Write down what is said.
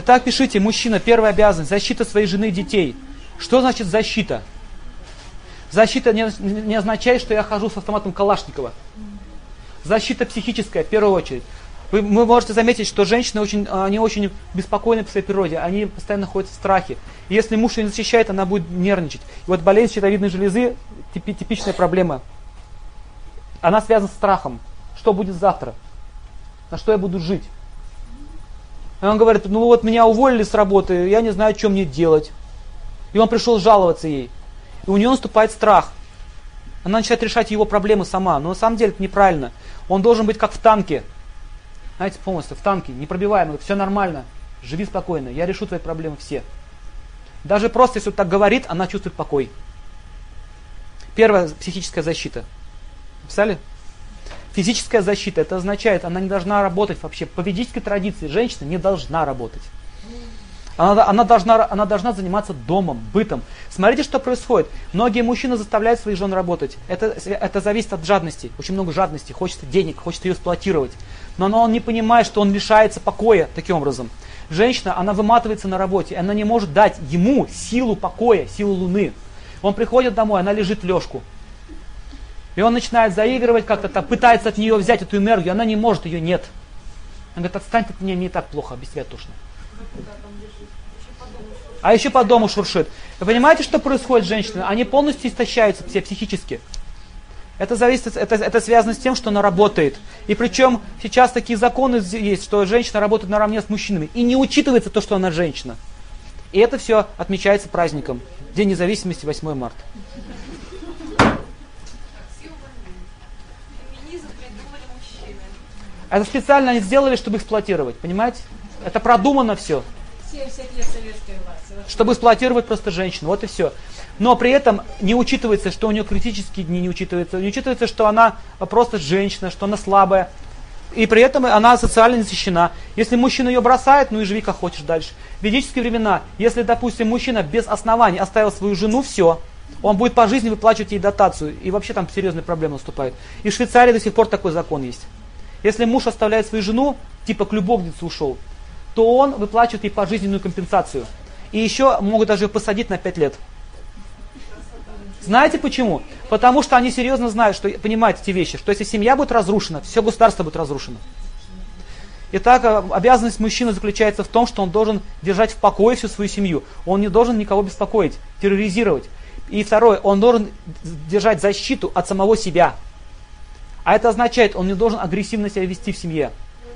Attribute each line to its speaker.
Speaker 1: Итак, пишите, мужчина, первая обязанность, защита своей жены и детей. Что значит защита? Защита не, не означает, что я хожу с автоматом Калашникова. Защита психическая, в первую очередь. Вы, вы можете заметить, что женщины очень, они очень беспокойны по своей природе, они постоянно находятся в страхе. И если муж ее не защищает, она будет нервничать. И вот болезнь щитовидной железы типи, типичная проблема. Она связана с страхом. Что будет завтра? На что я буду жить? И он говорит, ну вот меня уволили с работы, я не знаю, что мне делать. И он пришел жаловаться ей. И у нее наступает страх. Она начинает решать его проблемы сама. Но на самом деле это неправильно. Он должен быть как в танке. Знаете, полностью в танке, непробиваемый, все нормально. Живи спокойно, я решу твои проблемы все. Даже просто, если он так говорит, она чувствует покой. Первая психическая защита. Писали? Физическая защита, это означает, она не должна работать вообще. По ведической традиции женщина не должна работать. Она, она, должна, она должна заниматься домом, бытом. Смотрите, что происходит. Многие мужчины заставляют своих жен работать. Это, это зависит от жадности. Очень много жадности. Хочется денег, хочет ее эксплуатировать. Но он не понимает, что он лишается покоя таким образом. Женщина, она выматывается на работе. Она не может дать ему силу покоя, силу луны. Он приходит домой, она лежит в лёжку. И он начинает заигрывать как-то, пытается от нее взять эту энергию, она не может, ее нет. Он говорит, отстань от меня, не так плохо, без тебя тошно. А еще по дому шуршит. Вы понимаете, что происходит с женщинами? Они полностью истощаются все психически. Это зависит, это, это связано с тем, что она работает. И причем сейчас такие законы есть, что женщина работает наравне с мужчинами. И не учитывается то, что она женщина. И это все отмечается праздником. День независимости 8 марта. Это специально они сделали, чтобы эксплуатировать, понимаете? Это продумано все. 70 лет советской власти. Чтобы эксплуатировать просто женщину, вот и все. Но при этом не учитывается, что у нее критические дни, не учитывается, не учитывается, что она просто женщина, что она слабая. И при этом она социально не защищена. Если мужчина ее бросает, ну и живи как хочешь дальше. В ведические времена, если, допустим, мужчина без оснований оставил свою жену, все, он будет по жизни выплачивать ей дотацию. И вообще там серьезные проблемы наступают. И в Швейцарии до сих пор такой закон есть. Если муж оставляет свою жену, типа к любовнице ушел, то он выплачивает ей пожизненную компенсацию. И еще могут даже посадить на 5 лет. Знаете почему? Потому что они серьезно знают, что понимают эти вещи, что если семья будет разрушена, все государство будет разрушено. Итак, э, обязанность мужчины заключается в том, что он должен держать в покое всю свою семью. Он не должен никого беспокоить, терроризировать. И второе, он должен держать защиту от самого себя. А это означает, он не должен агрессивно себя вести в семье.